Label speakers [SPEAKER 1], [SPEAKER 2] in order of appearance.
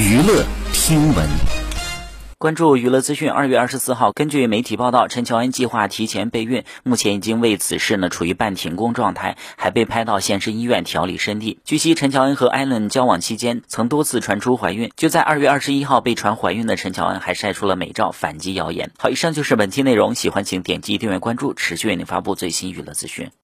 [SPEAKER 1] 娱乐听闻。
[SPEAKER 2] 关注娱乐资讯。二月二十四号，根据媒体报道，陈乔恩计划提前备孕，目前已经为此事呢处于半停工状态，还被拍到现身医院调理身体。据悉，陈乔恩和艾伦交往期间曾多次传出怀孕，就在二月二十一号被传怀孕的陈乔恩还晒出了美照反击谣言。好，以上就是本期内容，喜欢请点击订阅关注，持续为您发布最新娱乐资讯。